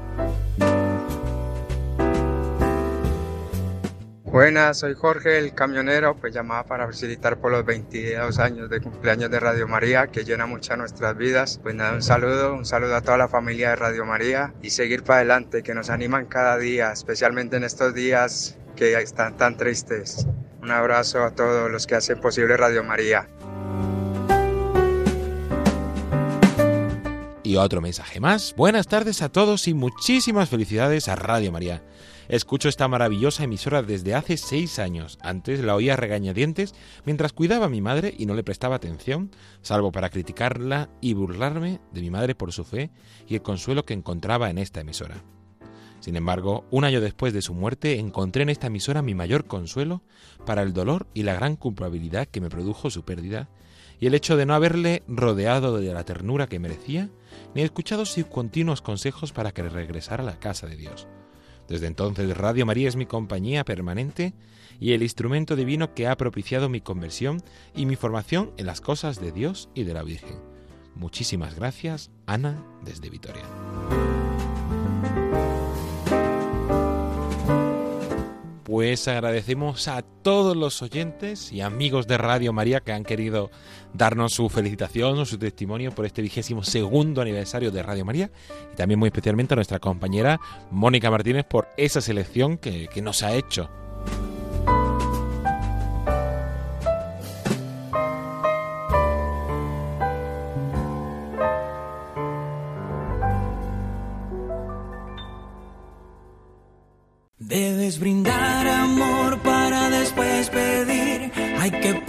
Buenas, soy Jorge, el camionero, pues llamaba para felicitar por los 22 años de cumpleaños de Radio María, que llena mucho nuestras vidas. Pues nada, un saludo, un saludo a toda la familia de Radio María y seguir para adelante, que nos animan cada día, especialmente en estos días que están tan tristes. Un abrazo a todos los que hacen posible Radio María. Y otro mensaje más. Buenas tardes a todos y muchísimas felicidades a Radio María. Escucho esta maravillosa emisora desde hace seis años. Antes la oía regañadientes mientras cuidaba a mi madre y no le prestaba atención, salvo para criticarla y burlarme de mi madre por su fe y el consuelo que encontraba en esta emisora. Sin embargo, un año después de su muerte encontré en esta emisora mi mayor consuelo para el dolor y la gran culpabilidad que me produjo su pérdida y el hecho de no haberle rodeado de la ternura que merecía, ni escuchado sus continuos consejos para que regresara a la casa de Dios. Desde entonces Radio María es mi compañía permanente y el instrumento divino que ha propiciado mi conversión y mi formación en las cosas de Dios y de la Virgen. Muchísimas gracias, Ana, desde Vitoria. Pues agradecemos a todos los oyentes y amigos de Radio María que han querido darnos su felicitación o su testimonio por este vigésimo segundo aniversario de Radio María y también muy especialmente a nuestra compañera Mónica Martínez por esa selección que, que nos ha hecho. Brindar Hay que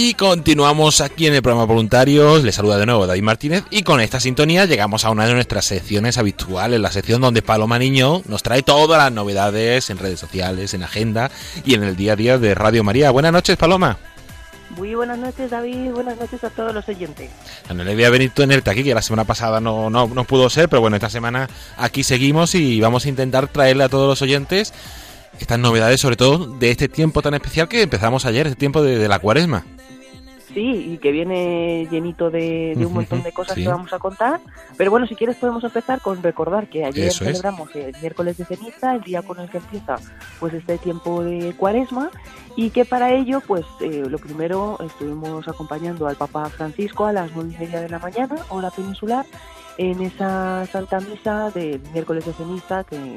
Y continuamos aquí en el programa Voluntarios. Les saluda de nuevo David Martínez. Y con esta sintonía llegamos a una de nuestras secciones habituales, la sección donde Paloma Niño nos trae todas las novedades en redes sociales, en agenda y en el día a día de Radio María. Buenas noches, Paloma. Muy buenas noches, David. Buenas noches a todos los oyentes. Bueno, le voy a venir tenerte aquí, que la semana pasada no, no, no pudo ser, pero bueno, esta semana aquí seguimos y vamos a intentar traerle a todos los oyentes estas novedades, sobre todo de este tiempo tan especial que empezamos ayer, este tiempo de, de la cuaresma. Sí, y que viene llenito de, de un montón de cosas que vamos a contar. Pero bueno, si quieres podemos empezar con recordar que ayer Eso es. celebramos el miércoles de ceniza, el día con el que empieza pues este tiempo de cuaresma, y que para ello, pues eh, lo primero estuvimos acompañando al Papa Francisco a las nueve y media de la mañana, hora peninsular, en esa Santa Misa del miércoles de ceniza que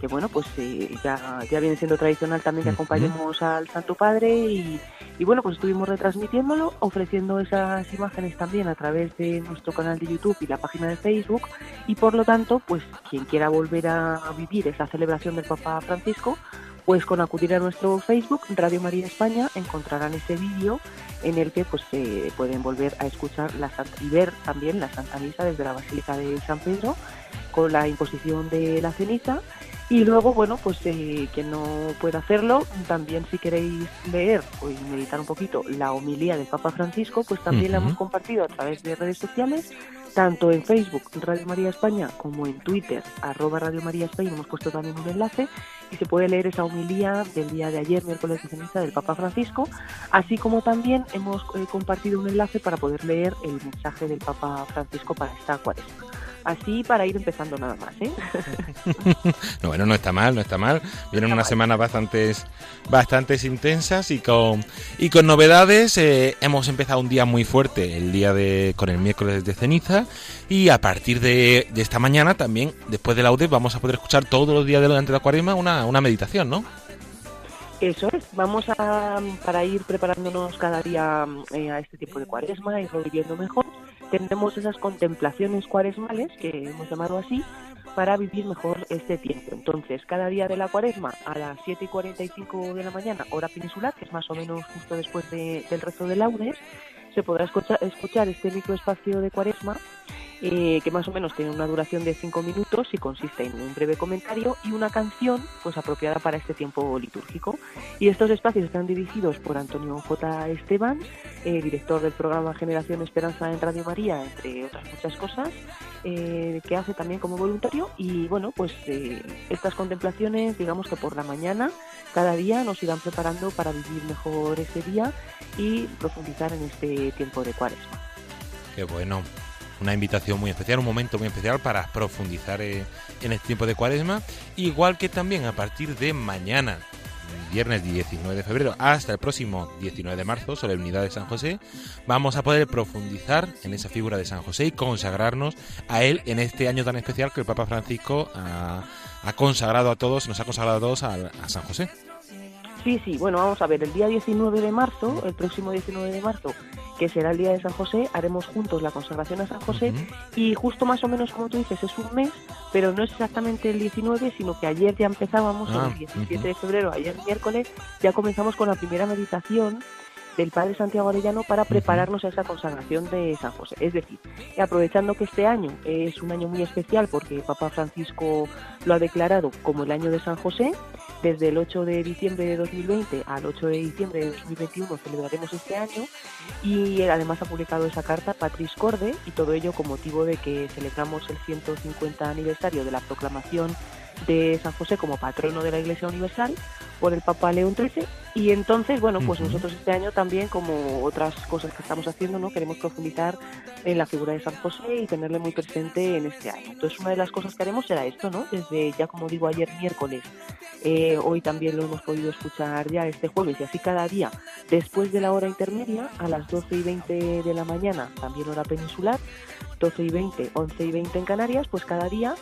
que bueno, pues eh, ya, ya viene siendo tradicional también que acompañemos al Santo Padre y, y bueno, pues estuvimos retransmitiéndolo, ofreciendo esas imágenes también a través de nuestro canal de YouTube y la página de Facebook. Y por lo tanto, pues quien quiera volver a vivir esa celebración del Papa Francisco, pues con acudir a nuestro Facebook, Radio María España, encontrarán ese vídeo en el que pues se pueden volver a escuchar la Santa- y ver también la Santa Misa desde la Basílica de San Pedro con la imposición de la ceniza y luego, bueno, pues eh, quien no pueda hacerlo, también si queréis leer o meditar un poquito la homilía del Papa Francisco, pues también la hemos compartido a través de redes sociales, tanto en Facebook, Radio María España, como en Twitter, arroba Radio María España, hemos puesto también un enlace y se puede leer esa homilía del día de ayer, miércoles de ceniza, del Papa Francisco, así como también hemos eh, compartido un enlace para poder leer el mensaje del Papa Francisco para esta cuaresma. Así para ir empezando nada más, ¿eh? No, bueno, no está mal, no está mal. Vienen unas semanas bastantes, bastantes intensas y con, y con novedades. Eh, hemos empezado un día muy fuerte, el día de con el miércoles de ceniza. Y a partir de, de esta mañana también, después de la UDE, vamos a poder escuchar todos los días durante la cuaresma una, una meditación, ¿no? Eso es, vamos a, para ir preparándonos cada día eh, a este tiempo de cuaresma, irlo viviendo mejor, tendremos esas contemplaciones cuaresmales, que hemos llamado así, para vivir mejor este tiempo. Entonces, cada día de la cuaresma, a las 7 y 45 de la mañana, hora peninsular, que es más o menos justo después de- del rezo de laudes, se podrá escuchar, escuchar este microespacio de cuaresma eh, que más o menos tiene una duración de cinco minutos y consiste en un breve comentario y una canción pues apropiada para este tiempo litúrgico. Y estos espacios están dirigidos por Antonio J. Esteban, eh, director del programa Generación Esperanza en Radio María, entre otras muchas cosas, eh, que hace también como voluntario. Y bueno, pues eh, estas contemplaciones, digamos que por la mañana, cada día nos irán preparando para vivir mejor ese día y profundizar en este tiempo de cuaresma. Qué bueno. Una invitación muy especial, un momento muy especial para profundizar eh, en este tiempo de cuaresma. Igual que también a partir de mañana, viernes 19 de febrero, hasta el próximo 19 de marzo, solemnidad de San José, vamos a poder profundizar en esa figura de San José y consagrarnos a él en este año tan especial que el Papa Francisco ha, ha consagrado a todos, nos ha consagrado a todos a, a San José. Sí, sí, bueno, vamos a ver, el día 19 de marzo, el próximo 19 de marzo, que será el día de San José, haremos juntos la consagración a San José y justo más o menos como tú dices es un mes, pero no es exactamente el 19, sino que ayer ya empezábamos, Ah, el 17 ujú. de febrero, ayer miércoles, ya comenzamos con la primera meditación del Padre Santiago Arellano para prepararnos a esa consagración de San José. Es decir, aprovechando que este año es un año muy especial porque Papa Francisco lo ha declarado como el año de San José, desde el 8 de diciembre de 2020 al 8 de diciembre de 2021 celebraremos este año y además ha publicado esa carta Patris Corde y todo ello con motivo de que celebramos el 150 aniversario de la proclamación de San José como patrono de la Iglesia Universal por el Papa León XIII y entonces bueno pues nosotros este año también como otras cosas que estamos haciendo no queremos profundizar en la figura de San José y tenerle muy presente en este año. Entonces una de las cosas que haremos será esto no desde ya como digo ayer miércoles. Eh, hoy también lo hemos podido escuchar ya este jueves y así cada día después de la hora intermedia a las 12 y 20 de la mañana también hora peninsular 12 y 20, 11 y 20 en Canarias, pues cada día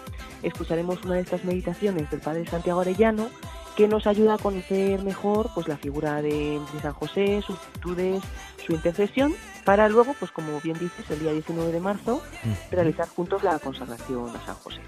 escucharemos una de estas meditaciones del Padre Santiago Arellano que nos ayuda a conocer mejor pues la figura de, de San José, sus virtudes, su intercesión, para luego, pues como bien dices, el día 19 de marzo, realizar juntos la consagración a San José.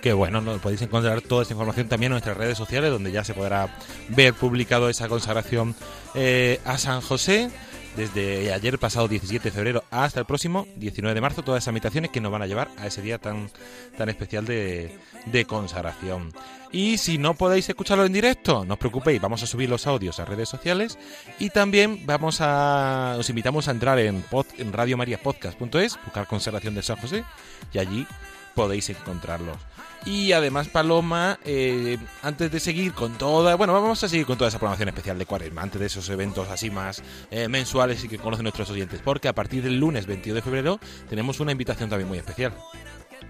Que bueno, ¿no? podéis encontrar toda esta información también en nuestras redes sociales, donde ya se podrá ver publicado esa consagración eh, a San José. Desde ayer pasado 17 de febrero hasta el próximo 19 de marzo, todas esas invitaciones que nos van a llevar a ese día tan, tan especial de, de consagración. Y si no podéis escucharlo en directo, no os preocupéis, vamos a subir los audios a redes sociales y también vamos a os invitamos a entrar en, pod, en radiomariapodcast.es, buscar Consagración de San José y allí podéis encontrarlos. Y además, Paloma, eh, antes de seguir con toda. Bueno, vamos a seguir con toda esa programación especial de Cuaresma, antes de esos eventos así más eh, mensuales y que conocen nuestros oyentes, porque a partir del lunes 22 de febrero tenemos una invitación también muy especial.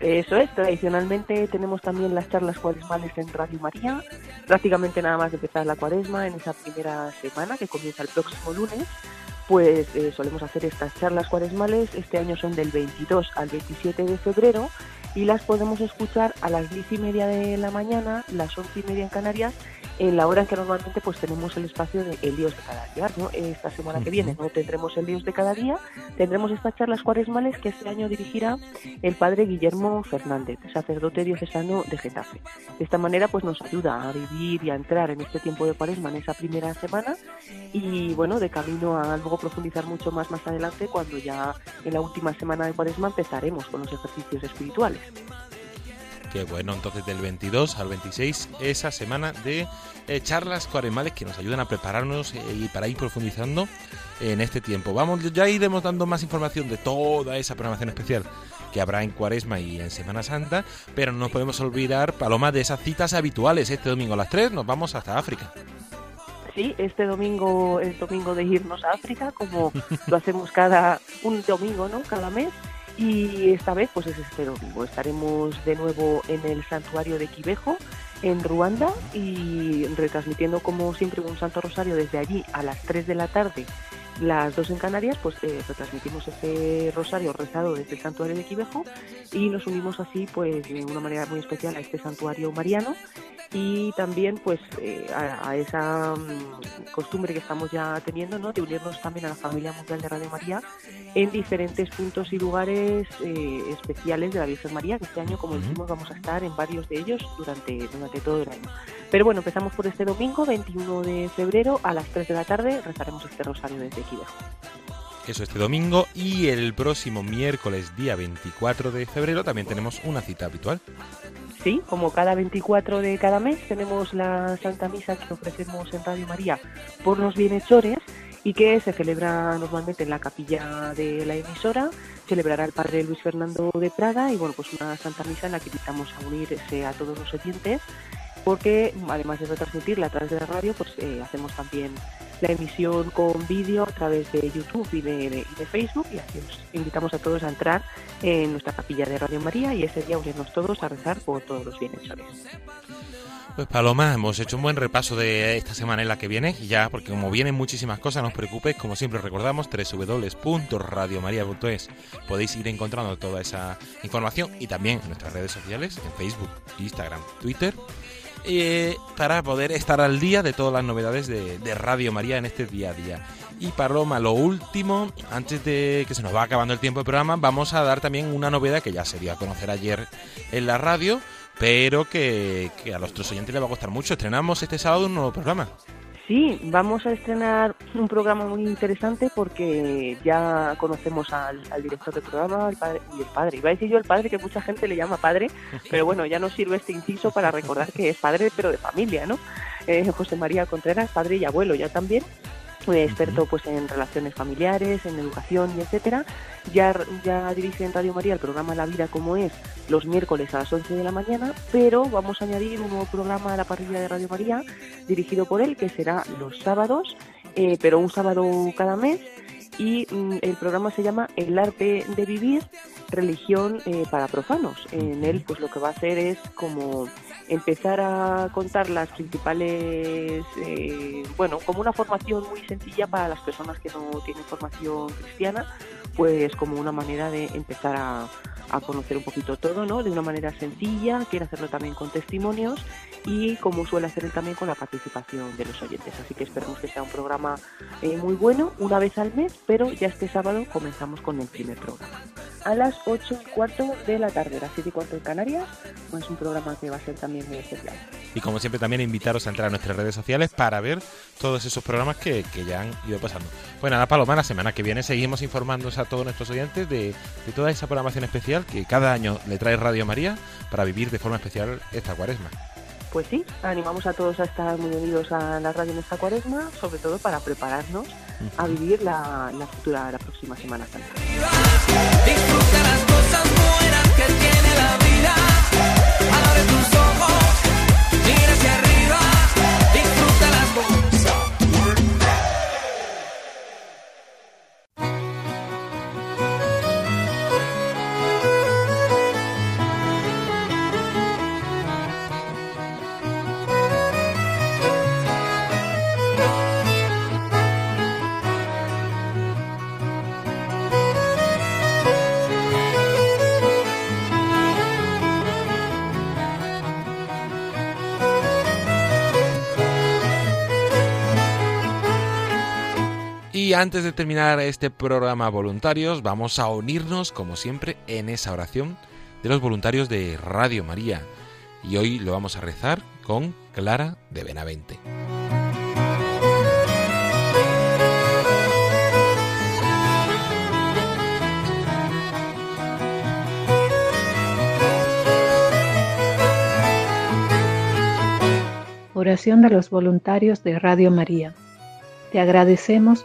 Eso es, tradicionalmente tenemos también las charlas cuaresmales en Radio María, prácticamente nada más de empezar la cuaresma en esa primera semana que comienza el próximo lunes, pues eh, solemos hacer estas charlas cuaresmales, este año son del 22 al 27 de febrero y las podemos escuchar a las 10 y media de la mañana, las 11 y media en Canarias, en la hora en que normalmente pues tenemos el espacio de el Dios de cada día. ¿no? Esta semana que viene no tendremos el Dios de cada día, tendremos estas charlas cuaresmales que este año dirigirá el padre Guillermo Fernández, sacerdote diocesano de Getafe. De esta manera pues nos ayuda a vivir y a entrar en este tiempo de cuaresma en esa primera semana y bueno, de camino a luego profundizar mucho más más adelante cuando ya en la última semana de cuaresma empezaremos con los ejercicios espirituales. Qué bueno, entonces del 22 al 26, esa semana de eh, charlas cuaresmales que nos ayudan a prepararnos eh, y para ir profundizando en este tiempo. Vamos, ya iremos dando más información de toda esa programación especial que habrá en Cuaresma y en Semana Santa, pero no nos podemos olvidar, Paloma, de esas citas habituales. Este domingo a las 3 nos vamos hasta África. Sí, este domingo es domingo de irnos a África, como lo hacemos cada un domingo, ¿no? Cada mes. Y esta vez, pues es este domingo. Estaremos de nuevo en el santuario de Quivejo, en Ruanda, y retransmitiendo, como siempre, un Santo Rosario desde allí a las 3 de la tarde. Las dos en Canarias, pues eh, retransmitimos ese rosario rezado desde el santuario de Quivejo y nos unimos así, pues de una manera muy especial a este santuario mariano y también pues eh, a, a, esa um, costumbre que estamos ya teniendo ¿no? de unirnos también a la familia mundial de Radio María en diferentes puntos y lugares eh, especiales de la Virgen María que este año como decimos vamos a estar en varios de ellos durante, durante todo el año pero bueno empezamos por este domingo 21 de febrero a las 3 de la tarde rezaremos este rosario desde Quivejo eso este domingo y el próximo miércoles día 24 de febrero también tenemos una cita habitual Sí, como cada 24 de cada mes tenemos la Santa Misa que ofrecemos en Radio María por los bienhechores y que se celebra normalmente en la capilla de la emisora. Celebrará el padre Luis Fernando de Prada y bueno, pues una Santa Misa en la que invitamos a unirse a todos los oyentes porque además de retransmitirla a través de la radio, pues eh, hacemos también la emisión con vídeo a través de YouTube y de, Facebook y así os invitamos a todos a entrar en nuestra capilla de Radio María y ese día unirnos todos a rezar por todos los bienhechores. Pues Paloma, hemos hecho un buen repaso de esta semana en la que viene y ya, porque como vienen muchísimas cosas, no os preocupéis, como siempre recordamos, www.radiomaria.es podéis ir encontrando toda esa información y también en nuestras redes sociales, en Facebook, Instagram, Twitter eh, para poder estar al día de todas las novedades de, de, Radio María en este día a día. Y Paloma, lo último, antes de que se nos va acabando el tiempo del programa, vamos a dar también una novedad que ya se dio a conocer ayer en la radio, pero que, que a nuestros oyentes les va a costar mucho. Estrenamos este sábado un nuevo programa. Sí, vamos a estrenar un programa muy interesante porque ya conocemos al, director del programa al padre, y el padre. Iba a decir yo el padre, que mucha gente le llama padre, pero bueno, ya nos sirve este inciso para recordar que es padre, pero de familia, ¿no? Eh, José María Contreras, padre y abuelo ya también, experto pues en relaciones familiares, en educación y etcétera. Ya, ya dirige en Radio María el programa La Vida como es los miércoles a las 11 de la mañana, pero vamos a añadir un nuevo programa a la parrilla de Radio María dirigido por él que será los sábados, eh, pero un sábado cada mes y mm, el programa se llama El arte de vivir, religión eh, para profanos. En él pues lo que va a hacer es como empezar a contar las principales, eh, bueno, como una formación muy sencilla para las personas que no tienen formación cristiana, pues como una manera de empezar a, conocer un poquito todo, ¿no? De una manera sencilla, quiere hacerlo también con testimonios y como suele hacer él también con la participación de los oyentes. Así que esperemos que sea un programa eh, muy bueno, una vez al mes, pero ya este sábado comenzamos con el primer programa. A las 8 y cuarto de la tarde, las 7 y cuarto en Canarias, pues un programa que va a ser también muy especial. y como siempre también invitaros a entrar a nuestras redes sociales para ver todos esos programas que, que ya han ido pasando. Pues nada, Paloma, la semana que viene seguimos informándonos a todos nuestros oyentes de, de toda esa programación especial que cada año le trae Radio María para vivir de forma especial esta cuaresma. Pues sí, animamos a todos a estar muy unidos a la radio en esta cuaresma, sobre todo para prepararnos a vivir la, la futura, la próxima Semana Santa. Disfruta las cosas buenas que tiene la vida. Abre tus ojos, mira hacia arriba. Y antes de terminar este programa voluntarios, vamos a unirnos, como siempre, en esa oración de los voluntarios de Radio María. Y hoy lo vamos a rezar con Clara de Benavente. Oración de los voluntarios de Radio María. Te agradecemos,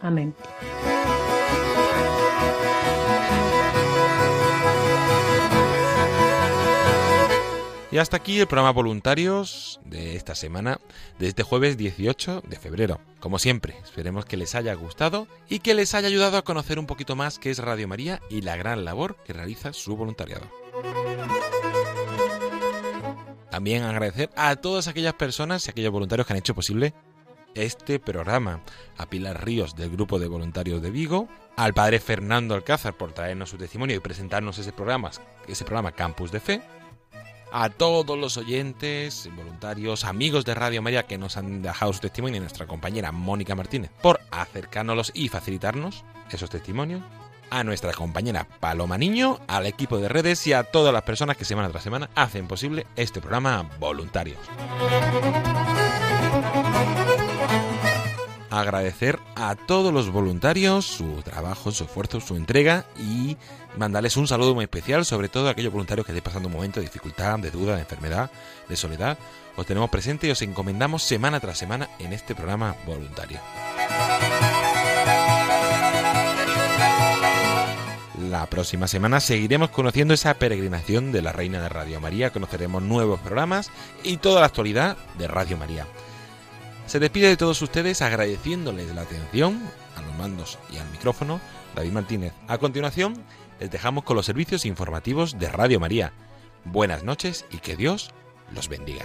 Amén. Y hasta aquí el programa Voluntarios de esta semana, de este jueves 18 de febrero. Como siempre, esperemos que les haya gustado y que les haya ayudado a conocer un poquito más qué es Radio María y la gran labor que realiza su voluntariado. También agradecer a todas aquellas personas y aquellos voluntarios que han hecho posible este programa. A Pilar Ríos del Grupo de Voluntarios de Vigo, al padre Fernando Alcázar por traernos su testimonio y presentarnos ese programa, ese programa Campus de Fe, a todos los oyentes, voluntarios, amigos de Radio María que nos han dejado su testimonio y nuestra compañera Mónica Martínez por acercárnoslos y facilitarnos esos testimonios, a nuestra compañera Paloma Niño, al equipo de redes y a todas las personas que semana tras semana hacen posible este programa Voluntarios. Agradecer a todos los voluntarios su trabajo, su esfuerzo, su entrega y mandarles un saludo muy especial, sobre todo a aquellos voluntarios que estéis pasando un momento de dificultad, de duda, de enfermedad, de soledad. Os tenemos presente y os encomendamos semana tras semana en este programa voluntario. La próxima semana seguiremos conociendo esa peregrinación de la Reina de Radio María, conoceremos nuevos programas y toda la actualidad de Radio María. Se despide de todos ustedes agradeciéndoles la atención a los mandos y al micrófono, David Martínez. A continuación, les dejamos con los servicios informativos de Radio María. Buenas noches y que Dios los bendiga.